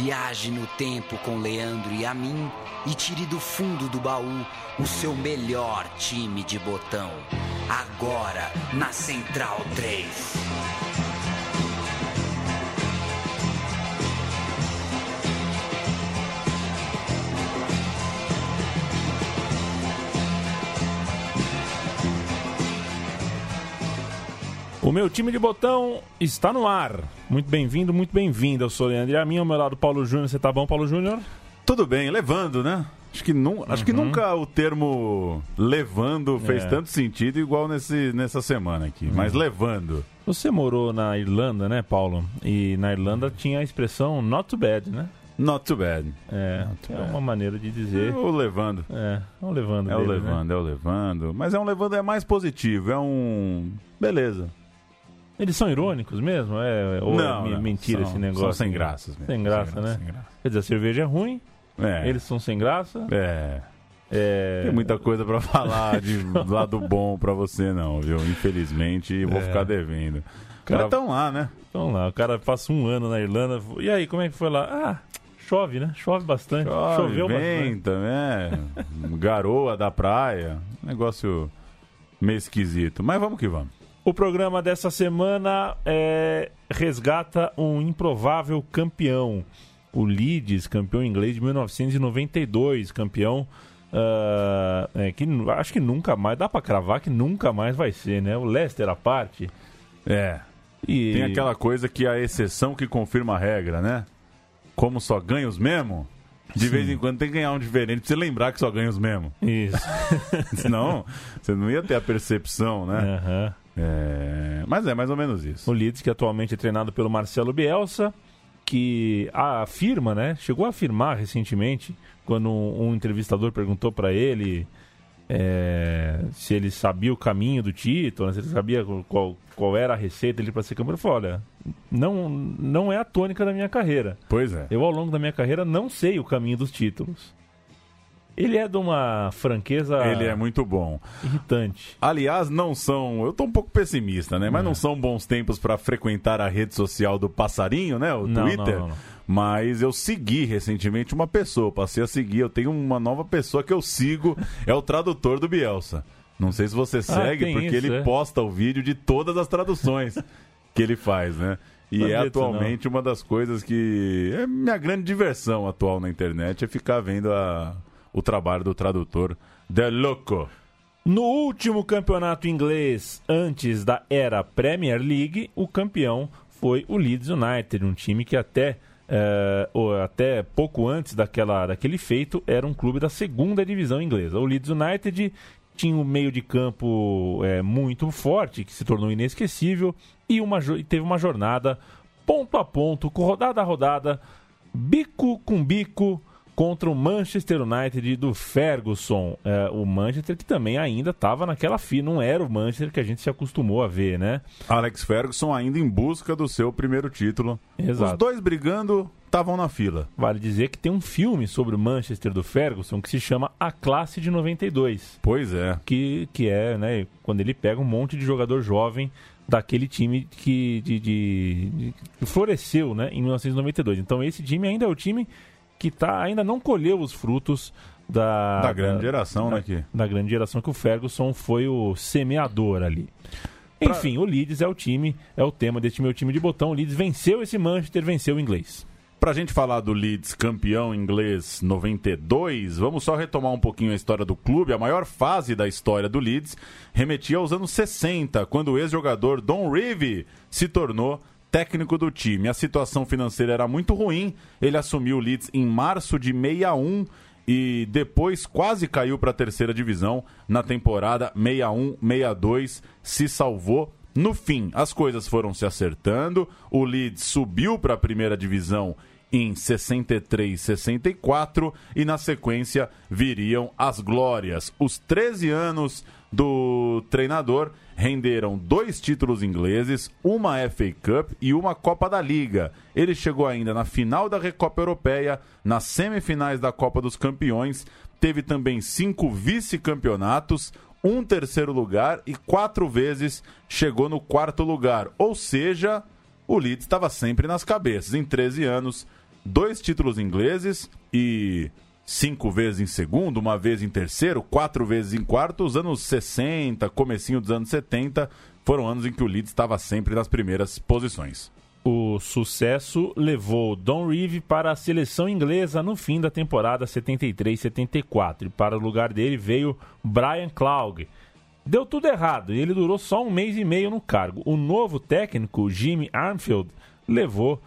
Viaje no tempo com Leandro e a mim e tire do fundo do baú o seu melhor time de botão. Agora na Central 3. O meu time de botão está no ar. Muito bem-vindo, muito bem-vindo. Eu sou o Leandro e a mim, ao meu lado, Paulo Júnior. Você tá bom, Paulo Júnior? Tudo bem, levando, né? Acho que, nu acho que nunca o termo levando fez É. tanto sentido igual nesse, nessa semana aqui. Mas levando. Você morou na Irlanda, né, Paulo? E na Irlanda tinha a expressão not too bad, né? Not too bad. É, é uma maneira de É dizer. o levando. É, é um levando É o dele, né? levando, é o levando. Mas é um levando é mais positivo. É um. Beleza. Eles são irônicos mesmo? É, ou Não, é não, mentira são- esse negócio? são sem graças mesmo. Sem graça, Sem né? sem graça. Quer dizer, a cerveja é ruim, É. eles são sem graça. É. É, Tem muita coisa pra falar de lado bom pra você, não, viu? Infelizmente, vou É. ficar devendo. Cara- estão lá, né? Então lá, o cara passa um ano na Irlanda. E aí, como é que foi lá? Ah, chove, né? Chove bastante. Chove, Choveu bastante. venta, né? Garoa da praia. Negócio meio esquisito. Mas vamos que vamos. O programa dessa semana é, resgata um improvável campeão. O Leeds, campeão inglês de 1992, campeão ah, é, que acho que nunca mais, dá pra cravar que nunca mais vai ser, né? O Leicester à parte. É. E Tem aquela coisa que é a exceção que confirma a regra, né? Como só ganha os mesmos, de Sim. vez em quando tem que ganhar um diferente pra você lembrar que só ganha os mesmos. Isso. Senão, você não ia ter a percepção, né? Aham. É, Mas é mais ou menos isso. O Leeds, que atualmente é treinado pelo Marcelo Bielsa, que afirma, né? Chegou a afirmar recentemente, quando um, um entrevistador perguntou para ele é, se ele sabia o caminho do título, né, se ele sabia qual, qual era a receita dele para ser campeão. Ele falou: olha, não, não é a tônica da minha carreira. Pois é. Eu, ao longo da minha carreira, não sei o caminho dos títulos. Ele é de uma franqueza Ele é muito bom. irritante. Aliás, não são. Eu tô um pouco pessimista, né? Mas É. não são bons tempos pra frequentar a rede social do passarinho, né? O Não, Twitter. não, não. Mas eu segui recentemente uma pessoa, passei a seguir. Eu tenho uma nova pessoa que eu sigo, é o tradutor do Bielsa. Não sei se você segue, Ah, porque isso, ele é? posta o vídeo de todas as traduções que ele faz, né? E é disso, não. atualmente uma das coisas que é minha grande diversão atual na internet, é ficar vendo a- o trabalho do tradutor De Loco. No último campeonato inglês, antes da era Premier League, o campeão foi o Leeds United, um time que até, eh, ou até pouco antes daquela, daquele feito era um clube da segunda divisão inglesa. O Leeds United tinha um meio de campo eh, muito forte, que se tornou inesquecível, e, uma, e teve uma jornada ponto a ponto, com rodada a rodada, bico com bico, contra o Manchester United do Ferguson. É, o Manchester que também ainda estava naquela fila, não era o Manchester que a gente se acostumou a ver, né? Alex Ferguson ainda em busca do seu primeiro título. Exato. Os dois brigando estavam na fila. Vale dizer que tem um filme sobre o Manchester do Ferguson que se chama A Classe de 92. Pois é. Que, que é, né, quando ele pega um monte de jogador jovem daquele time que, de, de- de- floresceu né, em 1992. Então esse time ainda é o time que tá, ainda não colheu os frutos da, Da grande geração, da, né? Que... da grande geração que o Ferguson foi o semeador ali. Pra- Enfim, o Leeds é o time, é o tema desse meu time de botão. O Leeds venceu esse Manchester, venceu o inglês. Pra gente falar do Leeds campeão inglês 92, vamos só retomar um pouquinho a história do clube. A maior fase da história do Leeds remetia aos anos 60, quando o ex-jogador Don Revie se tornou técnico do time. A situação financeira era muito ruim. Ele assumiu o Leeds em março de 61 e depois quase caiu para a terceira divisão na temporada 61-62, se salvou. No fim, as coisas foram se acertando. O Leeds subiu para a primeira divisão em 63, 64 e na sequência viriam as glórias. Os 13 anos do treinador renderam dois títulos ingleses, uma FA Cup e uma Copa da Liga. Ele chegou ainda na final da Recopa Europeia, nas semifinais da Copa dos Campeões, teve também cinco vice-campeonatos, um terceiro lugar e quatro vezes chegou no quarto lugar. Ou seja, o Leeds estava sempre nas cabeças. Em 13 anos, dois títulos ingleses e cinco vezes em segundo, uma vez em terceiro, quatro vezes em quarto. Os anos 60, comecinho dos anos 70, foram anos em que o Leeds estava sempre nas primeiras posições. O sucesso levou Don Reeve para a seleção inglesa no fim da temporada 73-74 e para o lugar dele veio Brian Clough. Deu tudo errado e ele durou só um mês e meio no cargo. O novo técnico, Jimmy Armfield, levou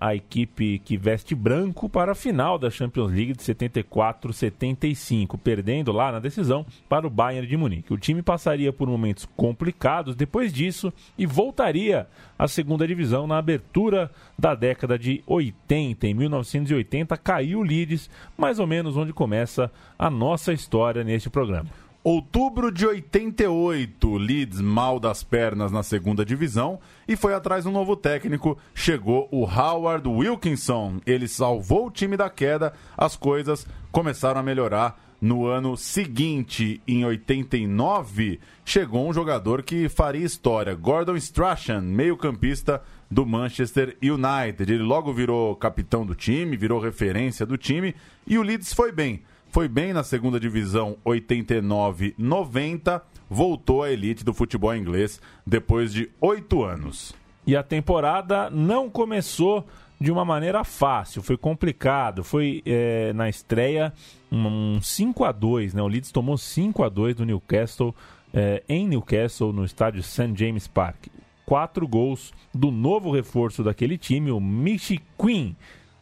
a equipe que veste branco para a final da Champions League de 74-75, perdendo lá na decisão para o Bayern de Munique. O time passaria por momentos complicados depois disso e voltaria à segunda divisão na abertura da década de 80. Em 1980 caiu o Leeds, mais ou menos onde começa a nossa história neste programa. Outubro de 88, Leeds mal das pernas na segunda divisão e foi atrás um novo técnico. Chegou o Howard Wilkinson. Ele salvou o time da queda. As coisas começaram a melhorar no ano seguinte, em 89, chegou um jogador que faria história, Gordon Strachan, meio-campista do Manchester United. Ele logo virou capitão do time, virou referência do time e o Leeds foi bem foi bem na segunda divisão 89-90, voltou à elite do futebol inglês depois de oito anos. E a temporada não começou de uma maneira fácil, foi complicado. Foi é, na estreia um 5 a 2 né? O Leeds tomou 5 a 2 do Newcastle é, em Newcastle, no estádio St. James Park. Quatro gols do novo reforço daquele time, o Michi Quinn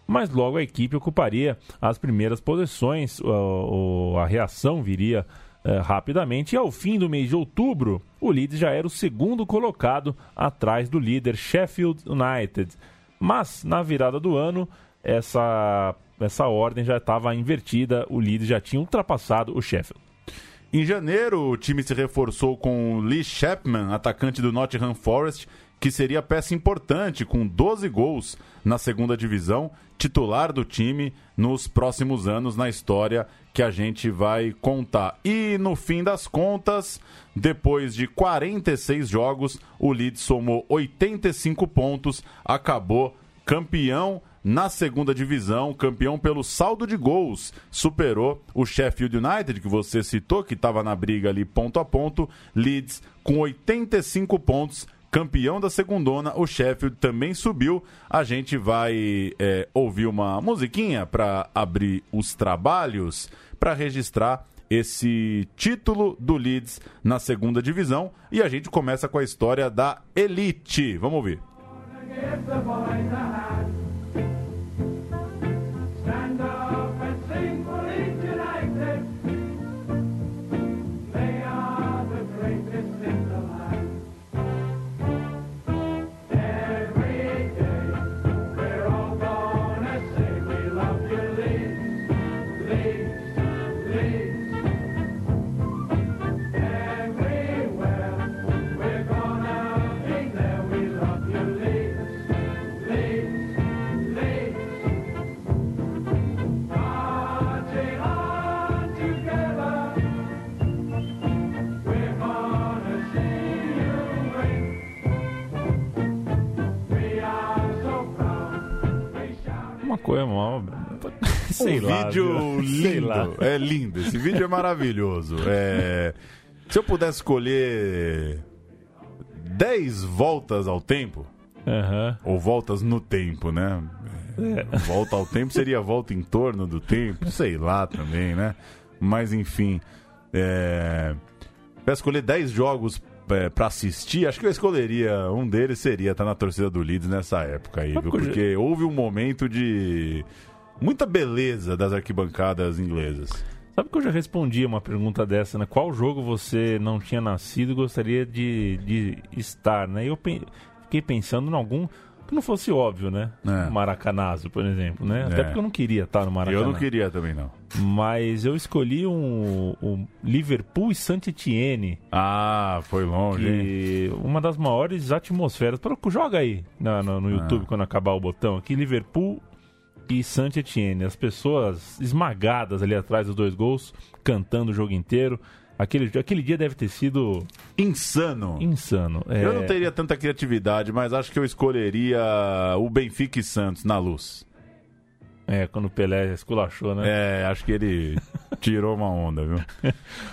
mas logo a equipe ocuparia as primeiras posições, a, a reação viria é, rapidamente e ao fim do mês de outubro, o Leeds já era o segundo colocado atrás do líder Sheffield United. Mas na virada do ano, essa, essa ordem já estava invertida, o Leeds já tinha ultrapassado o Sheffield. Em janeiro, o time se reforçou com Lee Chapman, atacante do Nottingham Forest, que seria peça importante, com 12 gols na segunda divisão, titular do time nos próximos anos na história que a gente vai contar. E no fim das contas, depois de 46 jogos, o Leeds somou 85 pontos, acabou campeão na segunda divisão, campeão pelo saldo de gols, superou o Sheffield United, que você citou, que estava na briga ali ponto a ponto. Leeds com 85 pontos, campeão da segundona, o Sheffield também subiu. A gente vai é, ouvir uma musiquinha para abrir os trabalhos, para registrar esse título do Leeds na segunda divisão. E a gente começa com a história da Elite. Vamos ouvir. Sei um lá. vídeo lindo. É lindo. Esse vídeo é maravilhoso. É... Se eu pudesse escolher 10 voltas ao tempo, uhum. ou voltas no tempo, né? É. Volta ao tempo seria volta em torno do tempo, sei lá também, né? Mas enfim. É... Para escolher 10 jogos é, para assistir, acho que eu escolheria um deles seria estar tá na torcida do Leeds nessa época aí, viu? Porque houve um momento de muita beleza das arquibancadas inglesas. Sabe que eu já respondi uma pergunta dessa, né? Qual jogo você não tinha nascido e gostaria de, de estar, né? Eu pe fiquei pensando em algum que não fosse óbvio, né? É. Maracanazo, por exemplo, né? Até é. porque eu não queria estar no Maracanã. Eu não queria também, não. Mas eu escolhi um, um Liverpool e Saint-Etienne. Ah, foi longe, que Uma das maiores atmosferas. Joga aí no, no, no YouTube ah. quando acabar o botão aqui. Liverpool e Saint-Etienne. As pessoas esmagadas ali atrás dos dois gols, cantando o jogo inteiro. Aquele, aquele dia deve ter sido. Insano. Insano. É... Eu não teria tanta criatividade, mas acho que eu escolheria o Benfica e Santos na luz. É, quando o Pelé esculachou, né? É, acho que ele tirou uma onda, viu?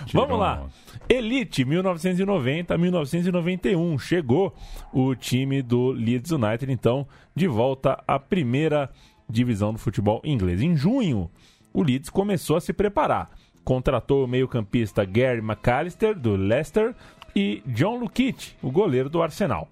Tirou Vamos lá. Elite 1990 1991 chegou o time do Leeds United então de volta à primeira divisão do futebol inglês. Em junho, o Leeds começou a se preparar. Contratou o meio-campista Gary McAllister do Leicester e John Lukic, o goleiro do Arsenal.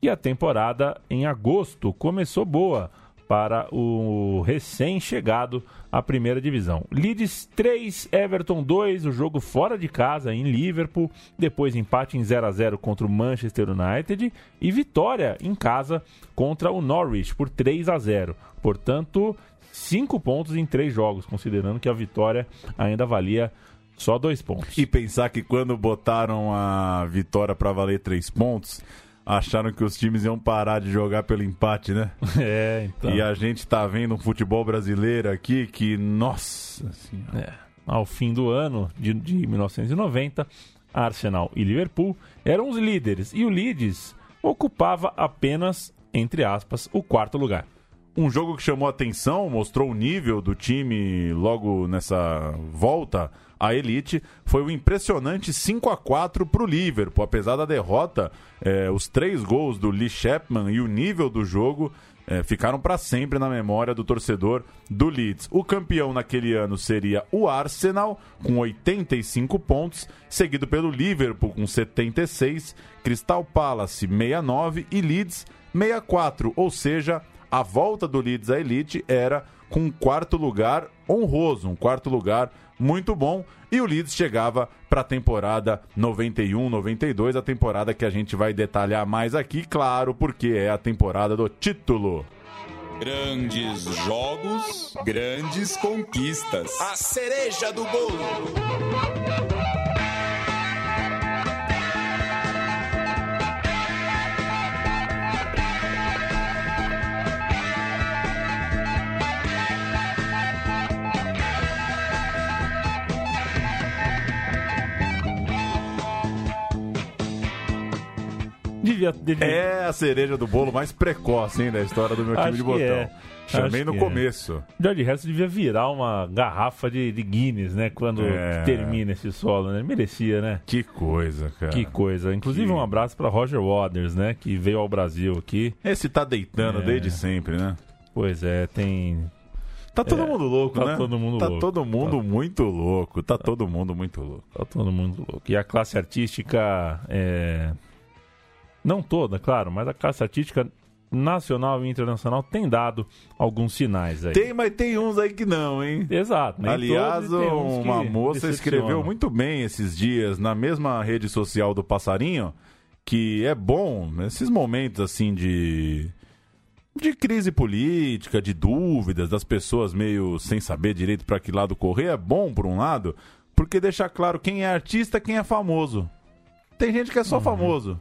E a temporada em agosto começou boa para o recém-chegado à primeira divisão. Leeds 3, Everton 2, o jogo fora de casa em Liverpool, depois empate em 0 a 0 contra o Manchester United e vitória em casa contra o Norwich por 3 a 0. Portanto, cinco pontos em três jogos, considerando que a vitória ainda valia só dois pontos. E pensar que quando botaram a vitória para valer três pontos, acharam que os times iam parar de jogar pelo empate, né? É, então. E a gente tá vendo um futebol brasileiro aqui que, nossa senhora. É. Ao fim do ano de, de 1990, Arsenal e Liverpool eram os líderes e o Leeds ocupava apenas, entre aspas, o quarto lugar. Um jogo que chamou atenção, mostrou o nível do time logo nessa volta à elite, foi o impressionante 5 a 4 para o Liverpool. Apesar da derrota, eh, os três gols do Lee Chapman e o nível do jogo eh, ficaram para sempre na memória do torcedor do Leeds. O campeão naquele ano seria o Arsenal, com 85 pontos, seguido pelo Liverpool, com 76, Crystal Palace, 69 e Leeds, 64, ou seja, a volta do Leeds à elite era com um quarto lugar honroso, um quarto lugar muito bom. E o Leeds chegava para a temporada 91-92, a temporada que a gente vai detalhar mais aqui, claro, porque é a temporada do título. Grandes jogos, grandes conquistas. A cereja do bolo. Devia, devia. É a cereja do bolo mais precoce, hein, da história do meu time Acho de botão. É. Chamei Acho no é. começo. George Harrison devia virar uma garrafa de, de Guinness, né? Quando É. termina esse solo, né? Merecia, né? Que coisa, cara. Que coisa. Inclusive, Que- um abraço para Roger Waters, né? Que veio ao Brasil aqui. Esse tá deitando É. desde sempre, né? Pois é, tem. Tá todo É, mundo louco, tá né? todo mundo tá louco. todo mundo muito louco. Tá todo mundo muito louco. Tá todo mundo louco. E a classe artística. É... Não toda, claro, mas a classe artística nacional e internacional tem dado alguns sinais aí. Tem, mas tem uns aí que não, hein? Exato. nem Aliás, todos, uma moça escreveu muito bem esses dias na mesma rede social do Passarinho que é bom esses momentos assim de de crise política, de dúvidas das pessoas meio sem saber direito para que lado correr é bom por um lado, porque deixa claro quem é artista, quem é famoso. Tem gente que é só famoso.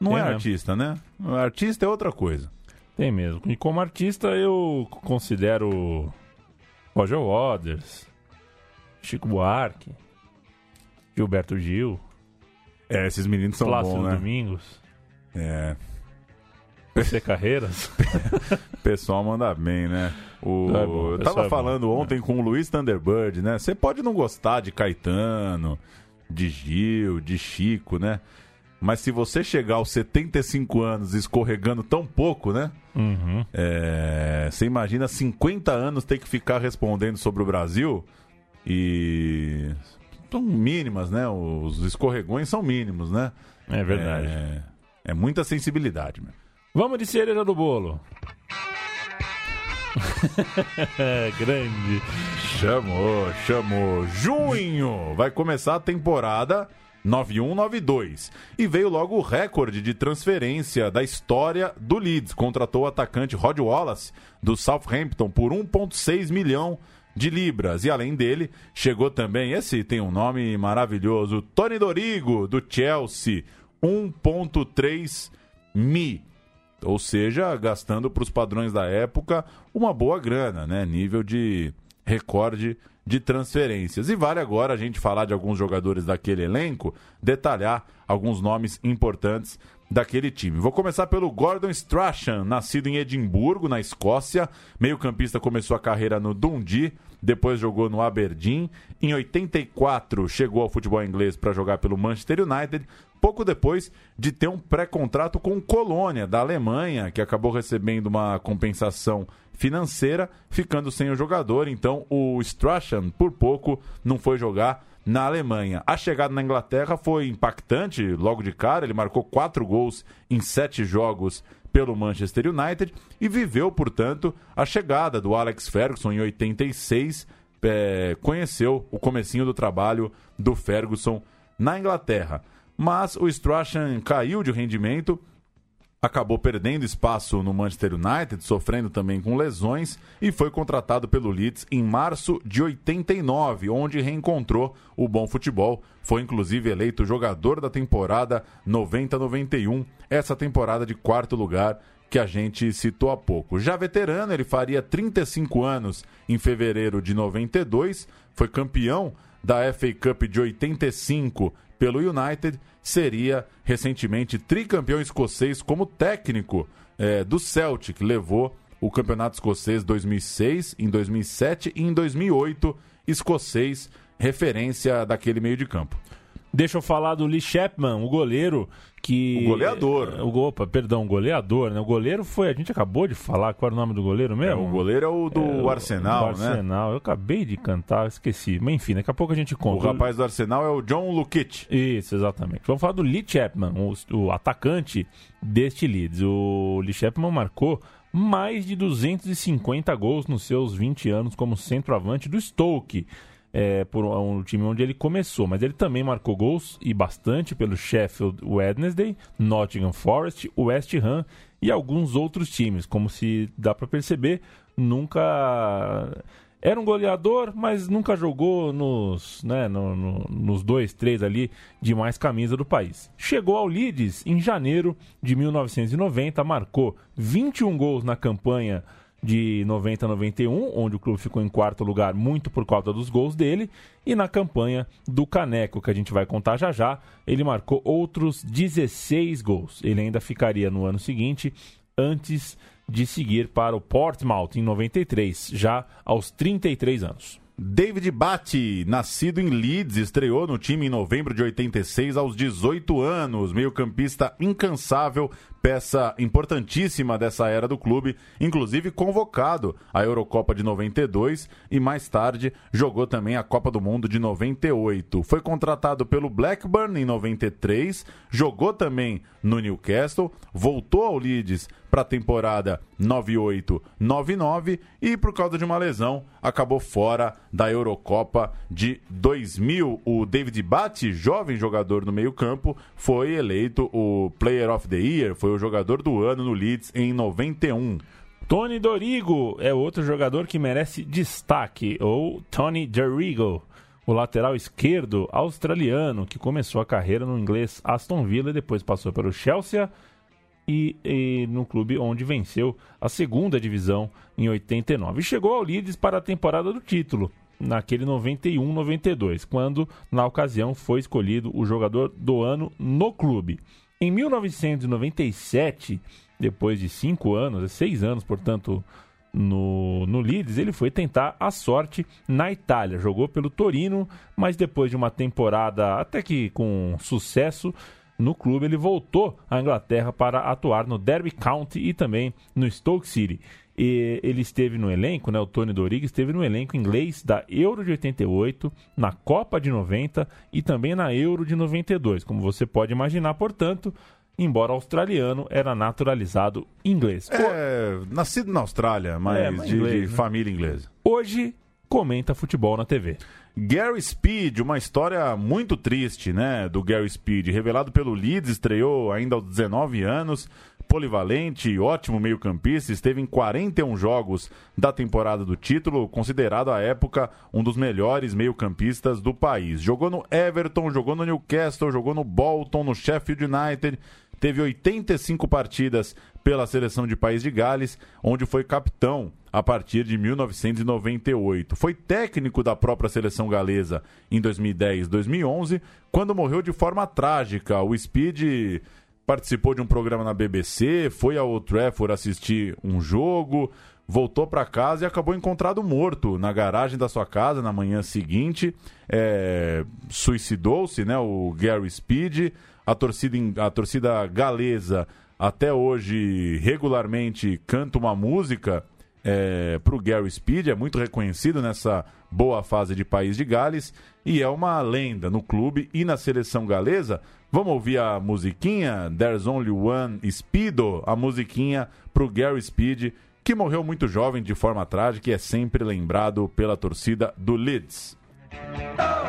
Não Tem é mesmo. artista, né? Artista é outra coisa. Tem mesmo. E como artista, eu considero Roger Waters, Chico Buarque, Gilberto Gil, É, esses meninos são Plácido bons, né? Domingos, É. José Carreiras. O pessoal manda bem, né? O... É bom, Eu tava é falando ontem com o Luiz Thunderbird, né? Você pode não gostar de Caetano, de Gil, de Chico, né? Mas se você chegar aos 75 anos escorregando tão pouco, né? Uhum. É, Você imagina 50 anos ter que ficar respondendo sobre o Brasil e. São mínimas, né? Os escorregões são mínimos, né? É verdade. É, é muita sensibilidade, meu. Vamos de cereja do bolo. grande. Chamou, chamou. Junho vai começar a temporada 9192. E veio logo o recorde de transferência da história do Leeds. Contratou o atacante Rod Wallace do Southampton por 1,6 milhão de libras. E além dele, chegou também, esse tem um nome maravilhoso, Tony Dorigo do Chelsea. 1,3 mi. Ou seja, gastando para os padrões da época uma boa grana, né? Nível de recorde de transferências. E vale agora a gente falar de alguns jogadores daquele elenco, detalhar alguns nomes importantes daquele time. Vou começar pelo Gordon Strachan, nascido em Edimburgo, na Escócia. Meio-campista começou a carreira no Dundee, depois jogou no Aberdeen. Em 84 chegou ao futebol inglês para jogar pelo Manchester United, pouco depois de ter um pré-contrato com Colônia, da Alemanha, que acabou recebendo uma compensação financeira, ficando sem o jogador. Então o Strachan, por pouco, não foi jogar na Alemanha. A chegada na Inglaterra foi impactante logo de cara. Ele marcou quatro gols em sete jogos pelo Manchester United e viveu, portanto, a chegada do Alex Ferguson em 86. É, conheceu o comecinho do trabalho do Ferguson na Inglaterra. Mas o Strachan caiu de rendimento acabou perdendo espaço no Manchester United, sofrendo também com lesões e foi contratado pelo Leeds em março de 89, onde reencontrou o bom futebol. Foi inclusive eleito jogador da temporada 90-91, essa temporada de quarto lugar que a gente citou há pouco. Já veterano, ele faria 35 anos em fevereiro de 92, foi campeão da FA Cup de 85 pelo United, seria recentemente tricampeão escocês como técnico é, do Celtic. Levou o campeonato escocês 2006, em 2007 e em 2008, escocês, referência daquele meio de campo. Deixa eu falar do Lee Chapman, o goleiro que. O goleador. O, opa, perdão, o goleador, né? O goleiro foi. A gente acabou de falar qual era o nome do goleiro mesmo? É, o goleiro é o do é, Arsenal, do né? Arsenal. Eu acabei de cantar, esqueci. Mas enfim, daqui a pouco a gente conta. O rapaz do Arsenal é o John Lukic. Isso, exatamente. Vamos falar do Lee Chapman, o, o atacante deste Leeds. O Lee Chapman marcou mais de 250 gols nos seus 20 anos como centroavante do Stoke é, por um time onde ele começou, mas ele também marcou gols e bastante pelo Sheffield Wednesday, Nottingham Forest, West Ham e alguns outros times. Como se dá para perceber, nunca era um goleador, mas nunca jogou nos, né, no, no, nos dois, três ali de mais camisa do país. Chegou ao Leeds em janeiro de 1990, marcou 21 gols na campanha de 90 a 91, onde o clube ficou em quarto lugar muito por causa dos gols dele, e na campanha do Caneco, que a gente vai contar já já, ele marcou outros 16 gols. Ele ainda ficaria no ano seguinte, antes de seguir para o Portsmouth em 93, já aos 33 anos. David Batty, nascido em Leeds, estreou no time em novembro de 86 aos 18 anos, meio-campista incansável, peça importantíssima dessa era do clube, inclusive convocado à Eurocopa de 92 e mais tarde jogou também a Copa do Mundo de 98. Foi contratado pelo Blackburn em 93, jogou também no Newcastle, voltou ao Leeds para a temporada 98-99 e por causa de uma lesão acabou fora da Eurocopa de 2000. O David Batty, jovem jogador no meio-campo, foi eleito o Player of the Year, foi o jogador do ano no Leeds em 91. Tony Dorigo é outro jogador que merece destaque, ou Tony Dorigo, o lateral esquerdo australiano que começou a carreira no inglês Aston Villa e depois passou pelo Chelsea e, e, no clube onde venceu a segunda divisão em 89. E chegou ao Leeds para a temporada do título, naquele 91-92, quando na ocasião foi escolhido o jogador do ano no clube. Em 1997, depois de cinco anos, seis anos, portanto, no, no Leeds, ele foi tentar a sorte na Itália. Jogou pelo Torino, mas depois de uma temporada até que com sucesso no clube, ele voltou à Inglaterra para atuar no Derby County e também no Stoke City. E ele esteve no elenco, né, o Tony Doriga esteve no elenco inglês da Euro de 88, na Copa de 90 e também na Euro de 92. Como você pode imaginar, portanto, embora australiano, era naturalizado inglês. É, nascido na Austrália, mas, é, mas de, inglês, de né? família inglesa. Hoje comenta futebol na TV. Gary Speed, uma história muito triste, né, do Gary Speed, revelado pelo Leeds, estreou ainda aos 19 anos, polivalente, ótimo meio-campista, esteve em 41 jogos da temporada do título, considerado à época um dos melhores meio-campistas do país. Jogou no Everton, jogou no Newcastle, jogou no Bolton, no Sheffield United, teve 85 partidas pela seleção de País de Gales, onde foi capitão a partir de 1998. Foi técnico da própria seleção galesa em 2010 2011, quando morreu de forma trágica. O Speed participou de um programa na BBC, foi ao Old Trafford assistir um jogo, voltou para casa e acabou encontrado morto na garagem da sua casa na manhã seguinte. É, Suicidou-se, né? O Gary Speed. A torcida, a torcida galesa até hoje regularmente canta uma música é, para o Gary Speed, é muito reconhecido nessa boa fase de país de Gales e é uma lenda no clube e na seleção galesa. Vamos ouvir a musiquinha? There's Only One Speedo, a musiquinha para o Gary Speed, que morreu muito jovem de forma trágica e é sempre lembrado pela torcida do Leeds. Falar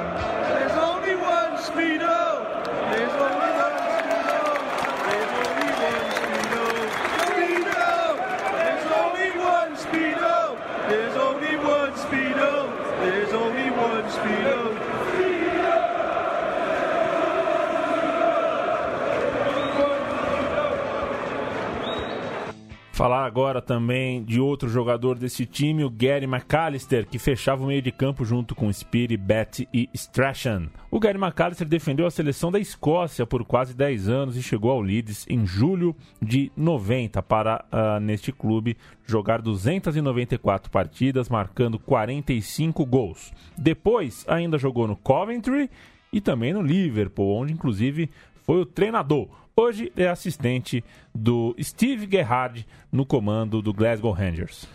agora também de outro jogador desse time, o Gary McAllister, que fechava o meio de campo junto com Speedy, Betty e Strachan. O Gary McAllister defendeu a seleção da Escócia por quase 10 anos e chegou ao Leeds em julho de 90 para, uh, neste clube, jogar 294 partidas, marcando 45 gols. Depois, ainda jogou no Coventry e também no Liverpool, onde inclusive foi o treinador. Hoje é assistente do Steve Gerrard no comando do Glasgow Rangers.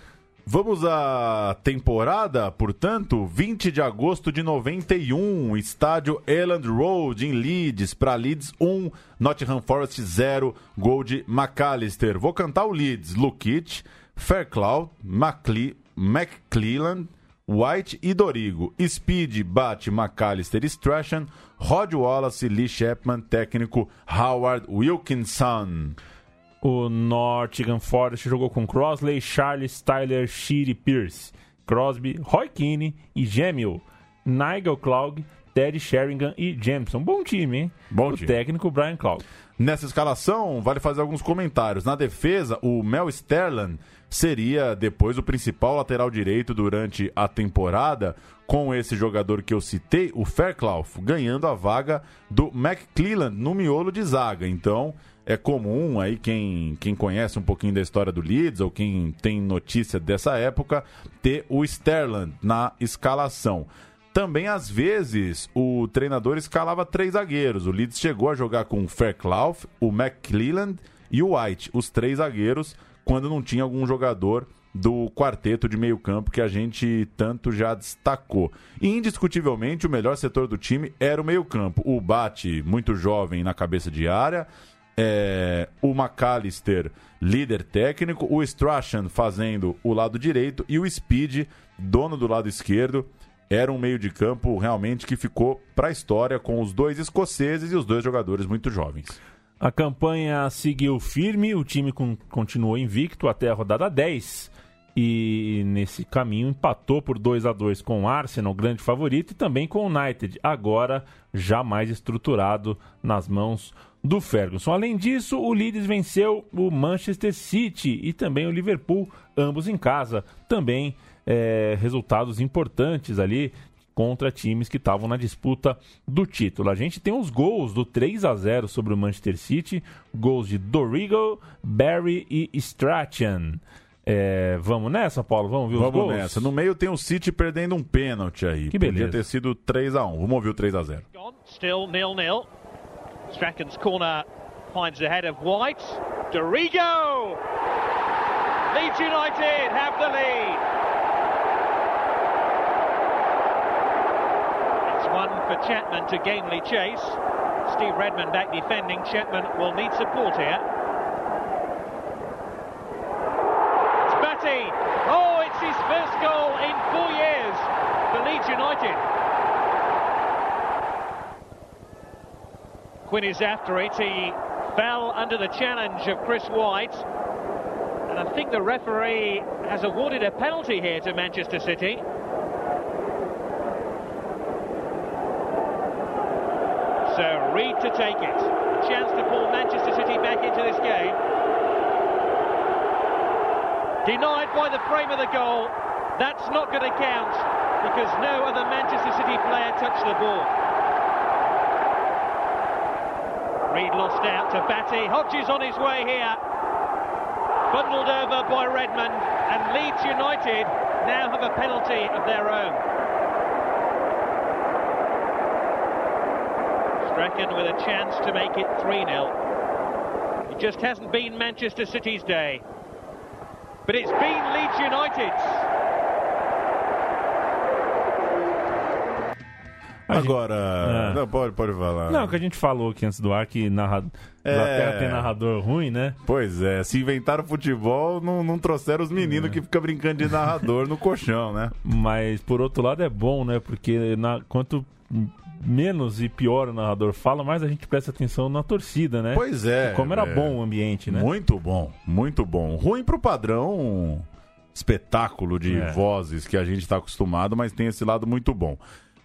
Vamos à temporada, portanto, 20 de agosto de 91, estádio Elland Road em Leeds, para Leeds 1, Nottingham Forest 0, gol de McAllister. Vou cantar o Leeds, Lukic, Fairclough, McClelland, White e Dorigo. Speed bate McAllister Strachan. Rod Wallace, Lee Chapman, técnico Howard Wilkinson. O Nottingham Forest jogou com Crosley, Charles, Tyler, Sheedy, Pierce, Crosby, Roy Keane e Gemil, Nigel Clough, Teddy Sheringham e Jameson. Bom time, hein? Bom o time. técnico Brian Clough. Nessa escalação, vale fazer alguns comentários. Na defesa, o Mel Sterling seria depois o principal lateral direito durante a temporada, com esse jogador que eu citei, o Fairclough, ganhando a vaga do McClelland no miolo de zaga. Então, é comum aí quem, quem conhece um pouquinho da história do Leeds ou quem tem notícia dessa época ter o Sterling na escalação. Também, às vezes, o treinador escalava três zagueiros. O Leeds chegou a jogar com o Fairclough, o McClelland e o White, os três zagueiros quando não tinha algum jogador do quarteto de meio campo que a gente tanto já destacou. E indiscutivelmente o melhor setor do time era o meio campo. O Bate, muito jovem na cabeça de área, é, o McAllister, líder técnico, o Strachan fazendo o lado direito e o Speed, dono do lado esquerdo. Era um meio de campo realmente que ficou para a história com os dois escoceses e os dois jogadores muito jovens. A campanha seguiu firme, o time continuou invicto até a rodada 10 e nesse caminho empatou por 2 a 2 com o Arsenal, grande favorito, e também com o United, agora já mais estruturado nas mãos do Ferguson. Além disso, o Leeds venceu o Manchester City e também o Liverpool, ambos em casa. Também é, resultados importantes ali contra times que estavam na disputa do título. A gente tem os gols do 3 a 0 sobre o Manchester City, gols de Dorigo, Barry e Strachan. É, vamos nessa, Paulo? Vamos ver os vamos gols? Vamos nessa. No meio tem o City perdendo um pênalti aí. Que beleza. Podia ter sido 3 a 1 Vamos ouvir o 3 a 0 Still nil-nil. Strachan's corner finds the head of White. Dorigo! Leeds United have the lead. One for Chapman to gamely chase. Steve Redmond back defending. Chapman will need support here. It's Batty. Oh, it's his first goal in four years for Leeds United. Quinn is after it. He fell under the challenge of Chris White. And I think the referee has awarded a penalty here to Manchester City. So Reed to take it. A chance to pull Manchester City back into this game. Denied by the frame of the goal. That's not going to count because no other Manchester City player touched the ball. Reed lost out to Batty. Hodges on his way here. Bundled over by Redmond. And Leeds United now have a penalty of their own. Strachan with a chance to make it 3 0. It just hasn't been Manchester City's day. But it's been Leeds United's. Agora, É. não, pode, pode falar. Não, que a gente falou aqui antes do ar que narra... É. Inglaterra tem narrador ruim, né? Pois é, se inventaram futebol, não, não trouxeram os meninos que ficam brincando de narrador no colchão, né? Mas por outro lado é bom, né? Porque na- quanto menos e pior o narrador fala, mais a gente presta atenção na torcida, né? Pois é. Como era é. bom o ambiente, né? Muito bom, muito bom. Ruim pro padrão espetáculo de É. vozes que a gente está acostumado, mas tem esse lado muito bom.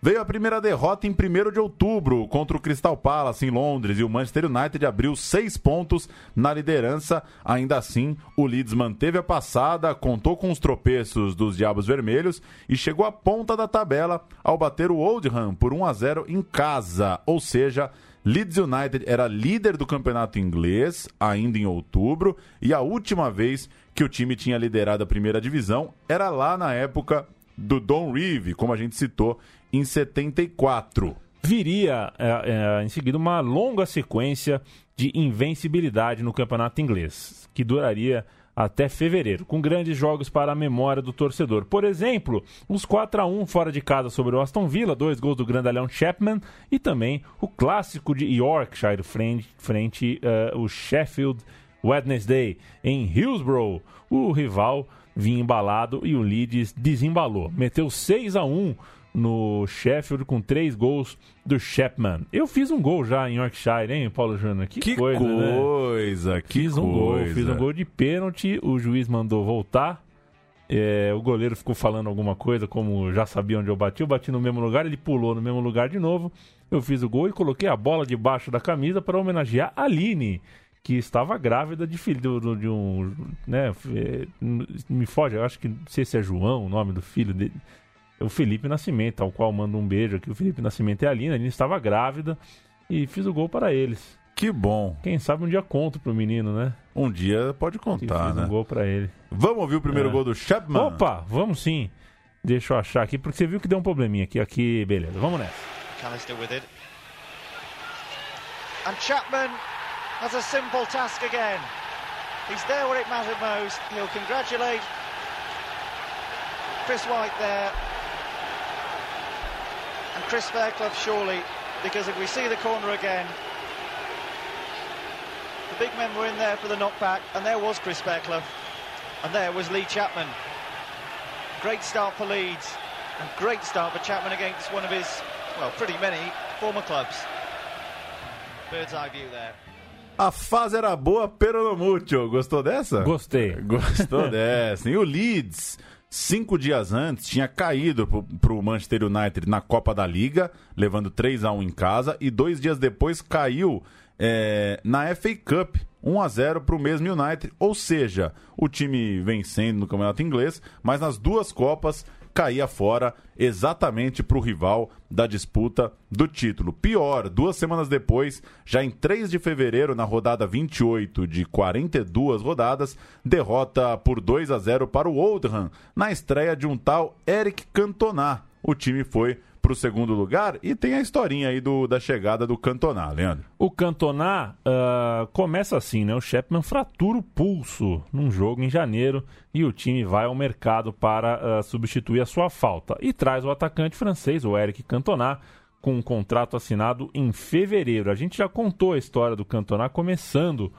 Veio a primeira derrota em 1 de outubro contra o Crystal Palace em Londres e o Manchester United abriu seis pontos na liderança. Ainda assim, o Leeds manteve a passada, contou com os tropeços dos Diabos Vermelhos e chegou à ponta da tabela ao bater o Oldham por 1 a 0 em casa. Ou seja, Leeds United era líder do campeonato inglês ainda em outubro e a última vez que o time tinha liderado a primeira divisão era lá na época do Don Reeve, como a gente citou, em 74. Viria é, é, em seguida uma longa sequência de invencibilidade no campeonato inglês, que duraria até fevereiro, com grandes jogos para a memória do torcedor. Por exemplo, os 4 a 1 fora de casa sobre o Aston Villa, dois gols do grandalhão Chapman e também o clássico de Yorkshire frente, frente eh, o Sheffield Wednesday em Hillsborough. O rival vinha embalado e o Leeds desembalou. Meteu 6 a 1 no Sheffield com três gols do Chapman. Eu fiz um gol já em Yorkshire, hein, Paulo Júnior? Que, Que coisa, né? coisa, que Fiz um gol, coisa. fiz um gol de pênalti, o juiz mandou voltar. é, o goleiro ficou falando alguma coisa, como já sabia onde eu bati, eu bati no mesmo lugar, ele pulou no mesmo lugar de novo. Eu fiz o gol e coloquei a bola debaixo da camisa para homenagear a Aline, que estava grávida de filho do- de um, né, é, me foge, eu acho que não sei se é João o nome do filho dele. É o Felipe Nascimento, ao qual mando um beijo aqui. O Felipe Nascimento e a Aline, a Aline estava grávida e fiz o gol para eles. Que bom. Quem sabe um dia conto pro menino, né? Um dia pode contar, fiz né? um gol pra ele. Vamos ouvir o primeiro É. gol do Chapman? Opa, vamos sim. Deixa eu achar aqui, porque você viu que deu um probleminha aqui. Aqui, beleza, vamos nessa. Callister with it. And Chapman has a simple task again. He's there where it mattered most. He'll congratulate Chris White there. And Chris Fairclough surely, because if we see the corner again, the big men were in there for the knockback, and there was Chris Fairclough, and there was Lee Chapman. Great start for Leeds, and great start for Chapman against one of his, well, pretty many former clubs. Bird's eye view there. A fase era boa, pero no mucho. Gostou dessa? Gostei. Gostou dessa. E o Leeds, cinco dias antes, tinha caído pro, pro Manchester United na Copa da Liga, levando 3 a 1 em casa, e dois dias depois caiu é, na FA Cup, 1 a 0 pro mesmo United. Ou seja, o time vencendo no campeonato inglês, mas nas duas Copas caía fora exatamente para o rival da disputa do título. Pior, duas semanas depois, já em 3 de fevereiro, na rodada 28 de 42 rodadas, derrota por 2 a 0 para o Oldham, na estreia de um tal Eric Cantona. O time foi para o segundo lugar e tem a historinha aí do, da chegada do Cantona, Leandro. O Cantona ah, começa assim, né? O Chapman fratura o pulso num jogo em janeiro e o time vai ao mercado para ah, substituir a sua falta. E traz o atacante francês, o Eric Cantona, com um contrato assinado em fevereiro. A gente já contou a história do Cantona começando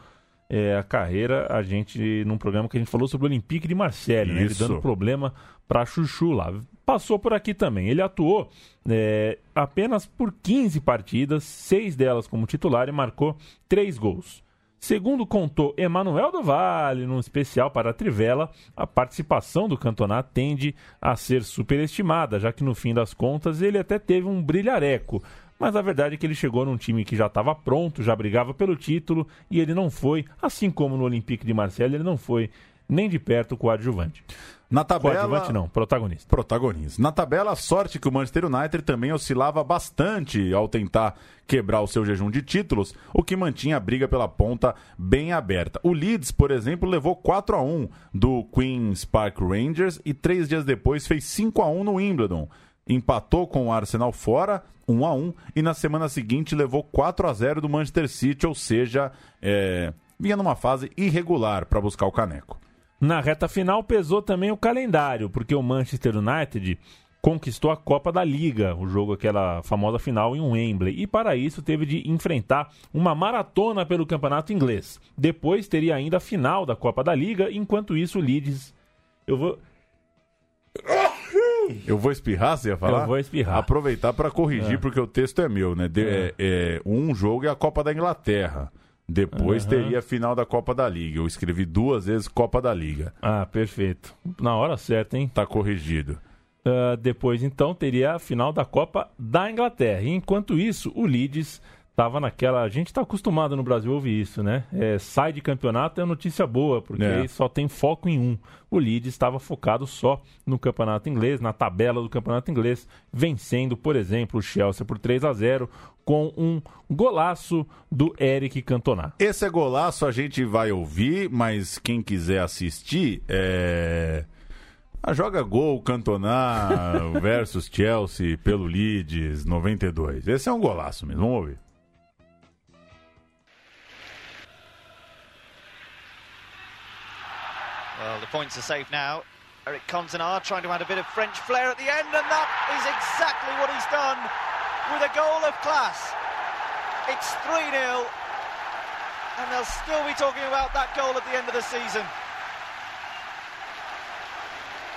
eh, a carreira, a gente num programa que a gente falou sobre o Olympique de Marseille, né? ele dando problema para Chuchu lá. Passou por aqui também. Ele atuou eh, apenas por 15 partidas, seis delas como titular e marcou três gols. Segundo contou Emanuel do Vale, num especial para a Trivela, a participação do Cantona tende a ser superestimada, já que no fim das contas ele até teve um brilhareco. Mas a verdade é que ele chegou num time que já estava pronto, já brigava pelo título, e ele não foi, assim como no Olympique de Marseille, ele não foi nem de perto coadjuvante. Na tabela. Coadjuvante não, protagonista. Protagonista. Na tabela, a sorte que o Manchester United também oscilava bastante ao tentar quebrar o seu jejum de títulos, o que mantinha a briga pela ponta bem aberta. O Leeds, por exemplo, levou 4 a 1 do Queen's Park Rangers e três dias depois fez 5 a 1 no Wimbledon. Empatou com o Arsenal fora, 1 a 1 e na semana seguinte levou 4 a 0 do Manchester City, ou seja, é, vinha numa fase irregular para buscar o caneco. Na reta final pesou também o calendário, porque o Manchester United conquistou a Copa da Liga, o jogo aquela famosa final em Wembley, e para isso teve de enfrentar uma maratona pelo campeonato inglês. Depois teria ainda a final da Copa da Liga, enquanto isso o Leeds eu vou eu vou espirrar, você ia falar? Eu vou espirrar. Aproveitar para corrigir, É. porque o texto é meu, né? De- É. é, um jogo é a Copa da Inglaterra. Depois Aham. teria a final da Copa da Liga. Eu escrevi duas vezes Copa da Liga. Ah, perfeito. Na hora certa, hein? Tá corrigido. Ah, depois, então, teria a final da Copa da Inglaterra. E, enquanto isso, o Leeds estava naquela. A gente está acostumado no Brasil a ouvir isso, né? É, sai de campeonato é notícia boa, porque É. só tem foco em um. O Leeds estava focado só no campeonato inglês, na tabela do campeonato inglês, vencendo, por exemplo, o Chelsea por 3 a 0 com um golaço do Eric Cantona. Esse é golaço, a gente vai ouvir, mas quem quiser assistir, é. Ah, joga gol Cantona versus Chelsea pelo Leeds 92. Esse é um golaço mesmo, vamos ouvir. Well, the points are safe now. Eric Cantona trying to add a bit of French flair at the end, and that is exactly what he's done with a goal of class. It's 3 0, and they'll still be talking about that goal at the end of the season.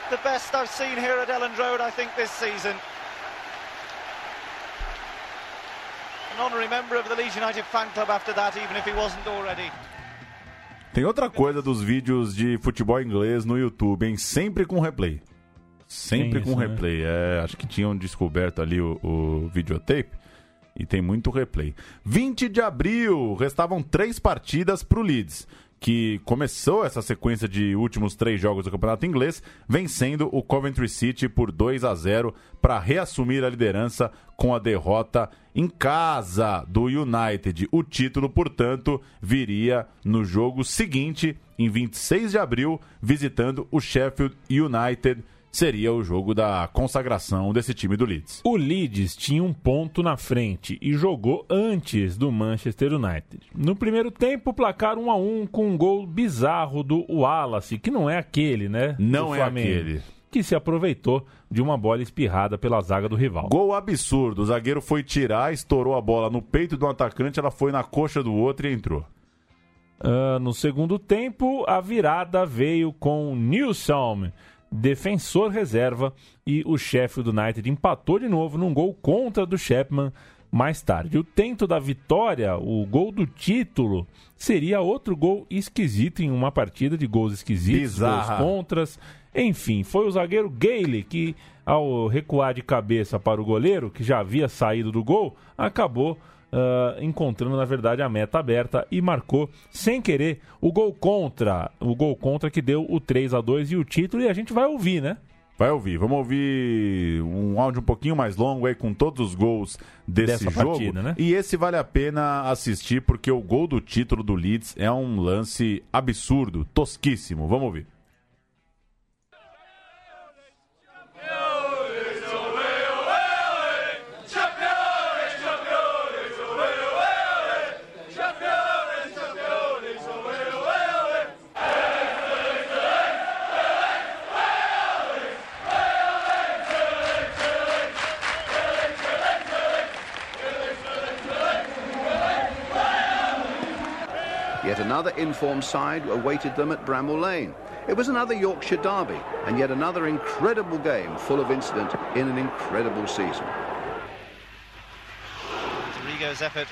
The best I've seen here at Elland Road, I think, this season. An honorary member of the Leeds United fan club after that, even if he wasn't already. Tem outra coisa dos vídeos de futebol inglês no YouTube, hein? Sempre com replay. Sempre Tem com isso, né? replay. É, acho que tinham descoberto ali o, o videotape e tem muito replay. 20 de abril, restavam três partidas pro Leeds, que começou essa sequência de últimos três jogos do Campeonato Inglês, vencendo o Coventry City por 2 a 0 para reassumir a liderança com a derrota em casa do United. O título, portanto, viria no jogo seguinte, em 26 de abril, visitando o Sheffield United. Seria o jogo da consagração desse time do Leeds. O Leeds tinha um ponto na frente e jogou antes do Manchester United. No primeiro tempo, placar 1 a 1 com um gol bizarro do Wallace, que não é aquele, né? Não é aquele. Que se aproveitou de uma bola espirrada pela zaga do rival. Gol absurdo. O zagueiro foi tirar, estourou a bola no peito do atacante, ela foi na coxa do outro e entrou. Ah, no segundo tempo, a virada veio com Newsom, defensor reserva, e o Sheffield United empatou de novo num gol contra do Chapman mais tarde. O tento da vitória, o gol do título, seria outro gol esquisito em uma partida de gols esquisitos, Bizarra. gols contras. Enfim, foi o zagueiro Gale que, ao recuar de cabeça para o goleiro, que já havia saído do gol, acabou ah, encontrando, na verdade, a meta aberta e marcou, sem querer, o gol contra. O gol contra que deu o 3 a 2 e o título, e a gente vai ouvir, né? Vai ouvir. Vamos ouvir um áudio um pouquinho mais longo aí com todos os gols desse Dessa jogo. partida, né? E esse vale a pena assistir porque o gol do título do Leeds é um lance absurdo, tosquíssimo. Vamos ouvir. Another informed side awaited them at Bramall Lane. It was another Yorkshire derby, and yet another incredible game full of incident in an incredible season. Rigo's effort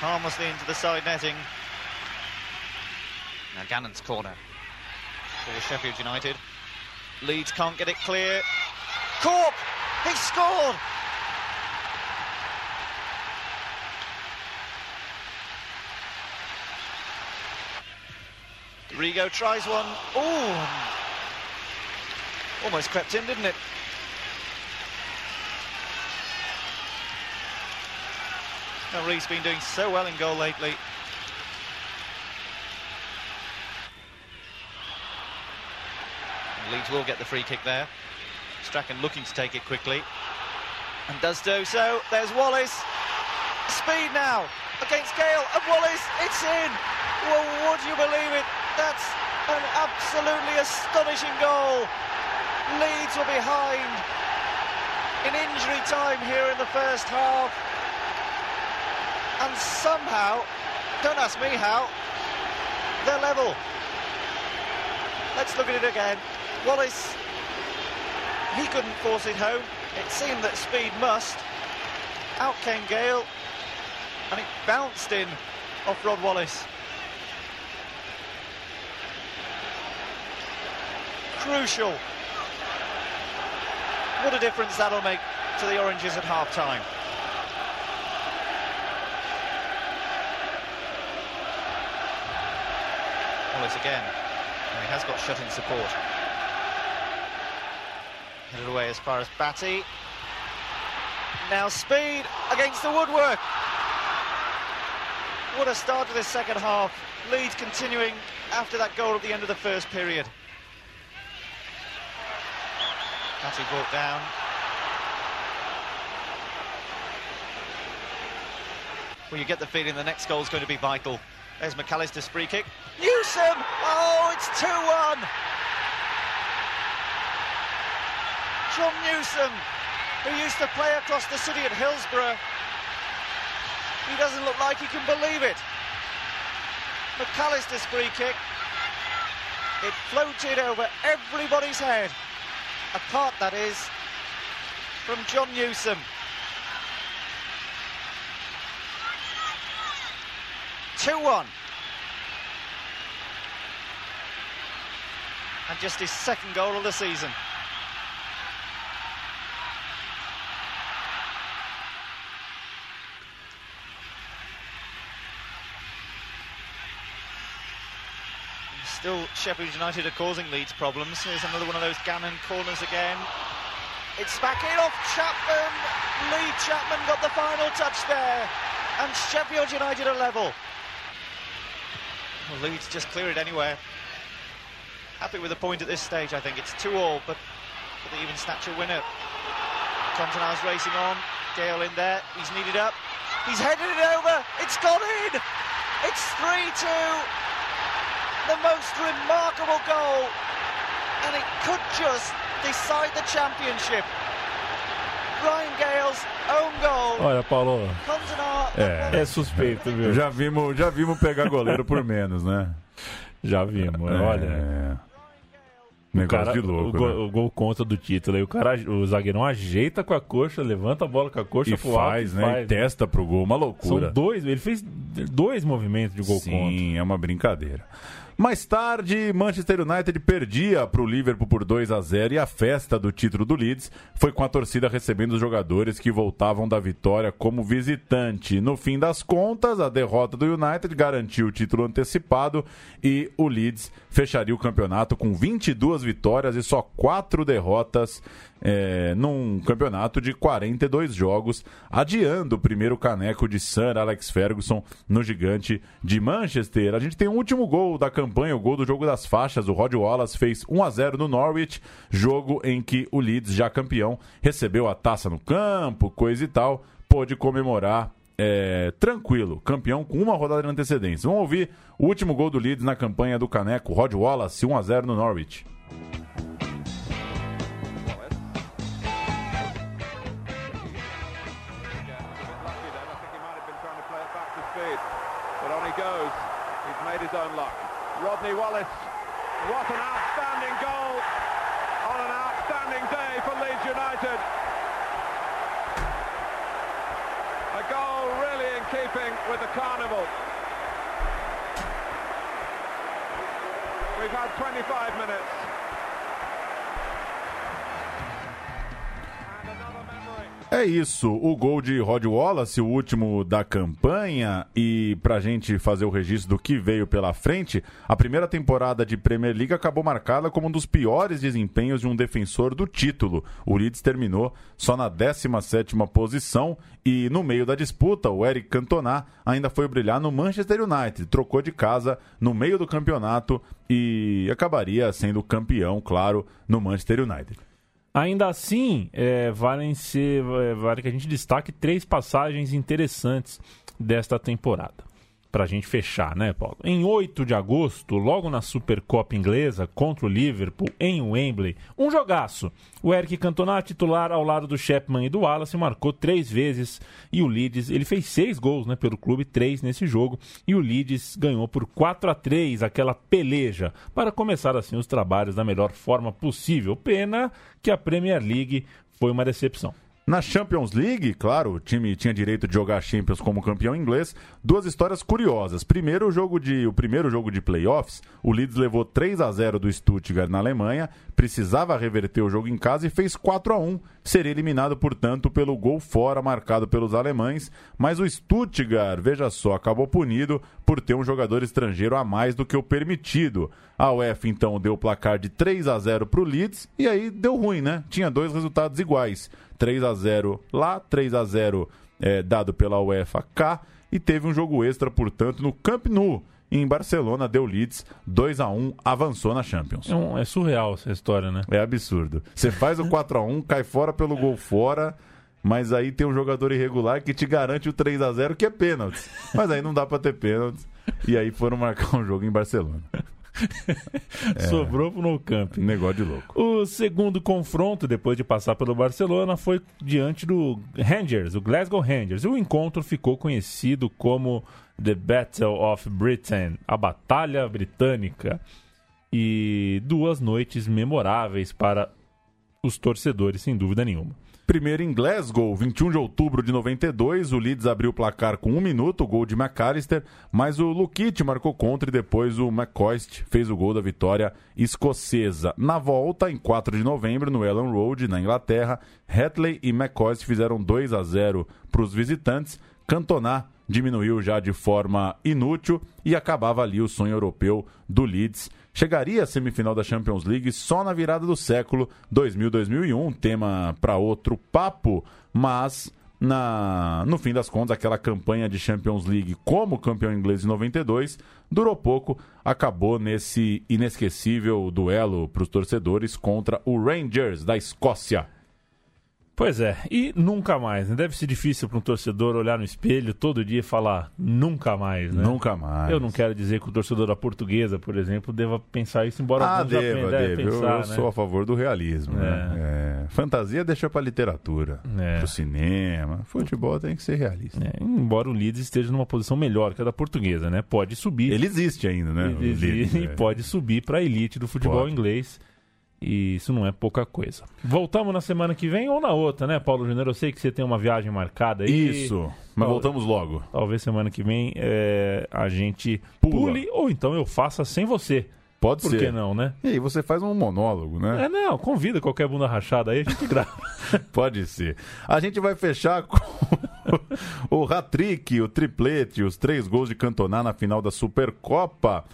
harmlessly into the side netting. Now Gannon's corner for Sheffield United. Leeds can't get it clear. Corp! He scored! Rigo tries one. Ooh! Almost crept in, didn't it? Now Ree's been doing so well in goal lately. Leeds will get the free kick there. Strachan looking to take it quickly. And does do so. There's Wallace. Speed now against Gale. And Wallace, it's in. Well, would you believe it? That's an absolutely astonishing goal. Leeds were behind in injury time here in the first half. And somehow, don't ask me how, they're level. Let's look at it again. Wallace, he couldn't force it home. It seemed that speed must. Out came Gale, and it bounced in off Rod Wallace. Crucial. What a difference that'll make to the Oranges at half time. Wallace again. And he has got shut in support. Headed away as far as Batty. Now speed against the woodwork. What a start to this second half. Leeds continuing after that goal at the end of the first period. Batty brought down. Well, you get the feeling the next goal is going to be vital. There's McAllister's free kick. Newsom! Oh, it's 2 1. John Newsom, who used to play across the city at Hillsborough. He doesn't look like he can believe it. McAllister's free kick. It floated over everybody's head. Apart, that is, from John Newsom. 2-1. And just his second goal of the season. Still, Sheffield United are causing Leeds problems. Here's another one of those Gannon corners again. It's back in off Chapman. Lee Chapman got the final touch there. And Sheffield United are level. Well, Leeds just clear it anywhere. Happy with the point at this stage, I think. It's two all, but for the even snatcher winner. Contenau's racing on. Gale in there. He's needed up. He's headed it over. It's gone in. It's 3 2. The most remarkable goal. And it could just decide the championship. Ryan Gale's own goal. Olha, Paulo. É. é suspeito, viu? Já vimos, já vimos pegar goleiro por menos, né? Já vimos. Olha, É. o, Negócio cara, de louco. o, gol, né? o gol contra do título. Aí o, cara, o zagueirão ajeita com a coxa, levanta a bola com a coxa E pro alto faz, e né? faz. E testa pro gol, uma São loucura. dois, ele fez dois movimentos de gol contra. Sim, é uma brincadeira. Mais tarde, Manchester United perdia para o Liverpool por 2 a 0 e a festa do título do Leeds foi com a torcida recebendo os jogadores que voltavam da vitória como visitante. No fim das contas, a derrota do United garantiu o título antecipado e o Leeds fecharia o campeonato com 22 vitórias e só 4 derrotas é, num campeonato de 42 jogos, adiando o primeiro caneco de Sir Alex Ferguson no gigante de Manchester. A gente tem o último gol da campanha, o gol do jogo das faixas. O Rod Wallace fez 1 a 0 no Norwich, jogo em que o Leeds, já campeão, recebeu a taça no campo, coisa e tal, pôde comemorar é, tranquilo, campeão com uma rodada de antecedência. Vamos ouvir o último gol do Leeds na campanha do Caneco, Rod Wallace, 1 a 0 no Norwich. Wallace. What an outstanding goal on an outstanding day for Leeds United. A goal really in keeping with the carnival. We've had 25 minutes. É isso, o gol de Rod Wallace, o último da campanha, e pra gente fazer o registro do que veio pela frente, a primeira temporada de Premier League acabou marcada como um dos piores desempenhos de um defensor do título. O Leeds terminou só na 17ª posição e no meio da disputa, o Eric Cantona ainda foi brilhar no Manchester United, trocou de casa no meio do campeonato e acabaria sendo campeão, claro, no Manchester United. Ainda assim, é, valem ser, é, vale que a gente destaque três passagens interessantes desta temporada. Para a gente fechar, né, Paulo? Em 8 de agosto, logo na Supercopa Inglesa, contra o Liverpool, em Wembley, um jogaço. O Eric Cantona, titular ao lado do Chapman e do Wallace, marcou três vezes. E o Leeds, ele fez seis gols né, pelo clube, três nesse jogo. E o Leeds ganhou por 4 a 3 aquela peleja, para começar assim os trabalhos da melhor forma possível. Pena que a Premier League foi uma decepção. Na Champions League, claro, o time tinha direito de jogar Champions como campeão inglês. Duas histórias curiosas. Primeiro, o jogo de o primeiro jogo de playoffs, o Leeds levou 3 a 0 do Stuttgart na Alemanha, precisava reverter o jogo em casa e fez 4 a 1. Seria eliminado, portanto, pelo gol fora marcado pelos alemães, mas o Stuttgart, veja só, acabou punido por ter um jogador estrangeiro a mais do que o permitido. A UEFA então deu o placar de 3 a 0 para o Leeds e aí deu ruim, né? Tinha dois resultados iguais. 3 a 0 lá, 3 a 0 é, dado pela UEFA cá e teve um jogo extra, portanto, no Camp Nou. Em Barcelona, deu Leeds 2 a 1 avançou na Champions. É, um, é surreal essa história, né? É absurdo. Você faz o 4 a 1 cai fora pelo gol fora, mas aí tem um jogador irregular que te garante o 3 a 0 que é pênalti. Mas aí não dá para ter pênalti. E aí foram marcar um jogo em Barcelona. É. Sobrou pro No Camp. Negócio de louco. O segundo confronto, depois de passar pelo Barcelona, foi diante do Rangers, o Glasgow Rangers. O encontro ficou conhecido como The Battle of Britain, a Batalha Britânica. E duas noites memoráveis para os torcedores, sem dúvida nenhuma. Primeiro em Glasgow, 21 de outubro de 92, o Leeds abriu o placar com um minuto, o gol de McAllister, mas o Lukic marcou contra e depois o McCoist fez o gol da vitória escocesa. Na volta, em 4 de novembro, no Ellen Road, na Inglaterra, Hatley e McCoist fizeram 2 a 0 para os visitantes. Cantona diminuiu já de forma inútil e acabava ali o sonho europeu do Leeds. Chegaria à semifinal da Champions League só na virada do século 2000-2001, tema para outro papo, mas na, no fim das contas, aquela campanha de Champions League como campeão inglês em 92 durou pouco, acabou nesse inesquecível duelo para os torcedores contra o Rangers da Escócia. Pois é, e nunca mais, né? Deve ser difícil para um torcedor olhar no espelho todo dia e falar nunca mais, né? Nunca mais. Eu não quero dizer que o torcedor da portuguesa, por exemplo, deva pensar isso, embora ah, deva, deve. pensar, eu, eu né? sou a favor do realismo. Né? É. Fantasia deixa para literatura, É. para o cinema. Futebol tem que ser realista. É, embora o Leeds esteja numa posição melhor que a da portuguesa, né? Pode subir. Ele existe ainda, né? Ele existe Leeds, e é. pode subir para a elite do futebol Pode. inglês. E isso não é pouca coisa. Voltamos na semana que vem ou na outra, né, Paulo Júnior? Eu sei que você tem uma viagem marcada aí. Isso, mas voltamos logo. Talvez semana que vem é, a gente Pula. pule, ou então eu faça sem você. Pode Por ser. que não, né? E aí você faz um monólogo, né? É, não, convida qualquer bunda rachada aí, a gente grava. Pode ser. A gente vai fechar com o hat-trick, o triplete, os três gols de Cantona na final da Supercopa.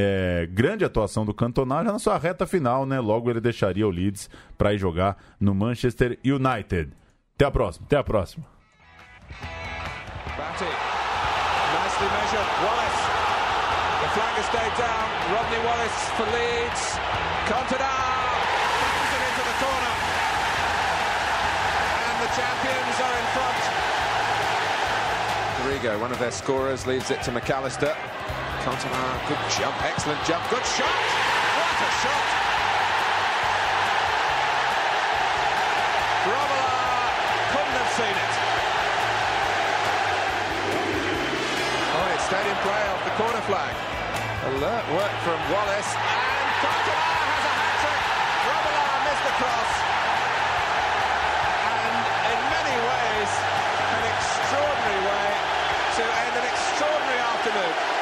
É, grande atuação do Cantona já na sua reta final, né? Logo ele deixaria o Leeds para ir jogar no Manchester United. Até a próxima. Até a próxima. Batty. Nicely measured. Wallace. The flag has stayed down. Rodney Wallace for Leeds. Cantona. Bangs it into the corner. And the champions are in front. Rigo, one of their scorers, leaves it to McAllister. Cantona, good jump, excellent jump, good shot! What a shot! Romola couldn't have seen it. Oh, it stayed in play off the corner flag. Alert work from Wallace, and Cantona has a hat-trick! Romola missed the cross. And in many ways, an extraordinary way to end an extraordinary afternoon.